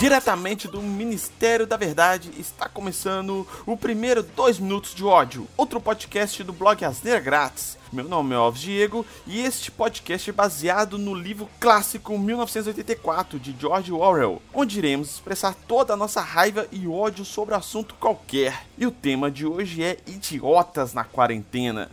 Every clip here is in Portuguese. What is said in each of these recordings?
Diretamente do Ministério da Verdade, está começando o primeiro Dois Minutos de Ódio, outro podcast do blog Asneira Grátis. Meu nome é Alves Diego e este podcast é baseado no livro clássico 1984 de George Orwell, onde iremos expressar toda a nossa raiva e ódio sobre assunto qualquer. E o tema de hoje é idiotas na quarentena.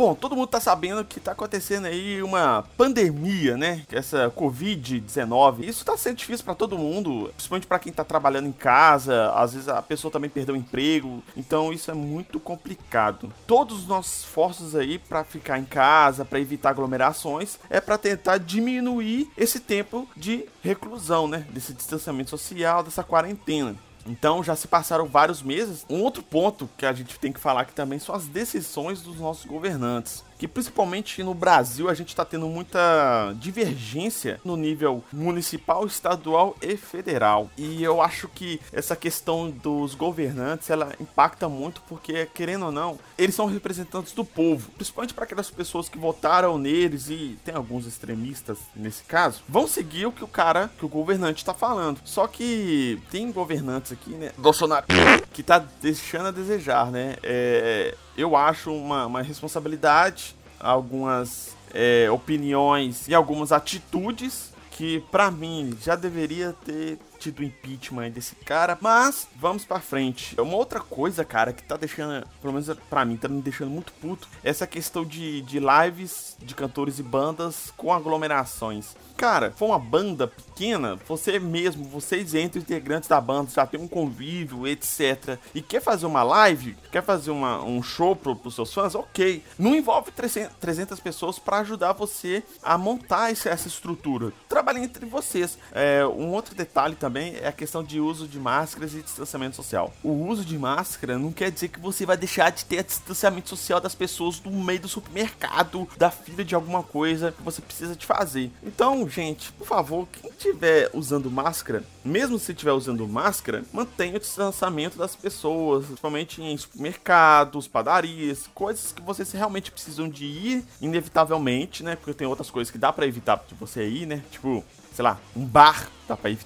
Bom, todo mundo tá sabendo que tá acontecendo aí uma pandemia, né? Essa Covid-19. Isso tá sendo difícil para todo mundo, principalmente para quem tá trabalhando em casa. Às vezes a pessoa também perdeu o emprego. Então isso é muito complicado. Todos os nossos esforços aí para ficar em casa, para evitar aglomerações, é para tentar diminuir esse tempo de reclusão, né? Desse distanciamento social, dessa quarentena. Então já se passaram vários meses. Um outro ponto que a gente tem que falar aqui também são as decisões dos nossos governantes que principalmente no Brasil a gente está tendo muita divergência no nível municipal, estadual e federal. E eu acho que essa questão dos governantes ela impacta muito porque, querendo ou não, eles são representantes do povo, principalmente para aquelas pessoas que votaram neles e tem alguns extremistas nesse caso, vão seguir o que o cara, que o governante está falando. Só que tem governantes aqui, né, Bolsonaro, que tá deixando a desejar, né? É, eu acho uma, uma responsabilidade, algumas é, opiniões e algumas atitudes que, para mim, já deveria ter tido impeachment desse cara, mas vamos para frente. Uma outra coisa, cara, que tá deixando, pelo menos para mim, tá me deixando muito puto, é essa questão de, de lives de cantores e bandas com aglomerações. Cara, foi uma banda pequena, você mesmo, vocês entre os integrantes da banda já tem um convívio, etc. E quer fazer uma live, quer fazer uma, um show pro, pros seus fãs, ok. Não envolve 300, 300 pessoas para ajudar você a montar essa, essa estrutura. Trabalhe entre vocês. É, um outro detalhe também é a questão de uso de máscaras e distanciamento social. O uso de máscara não quer dizer que você vai deixar de ter distanciamento social das pessoas no meio do supermercado, da fila de alguma coisa que você precisa de fazer. Então, gente, por favor, quem estiver usando máscara, mesmo se estiver usando máscara, mantenha o distanciamento das pessoas, principalmente em supermercados, padarias, coisas que vocês realmente precisam de ir, inevitavelmente, né? Porque tem outras coisas que dá para evitar de você ir, né? Tipo, sei lá, um bar dá pra ir,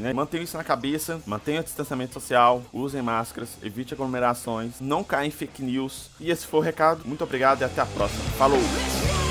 né? Mantenha isso na cabeça, mantenha o distanciamento social, usem máscaras, evite aglomerações, não caia em fake news. E esse foi o recado. Muito obrigado e até a próxima. Falou!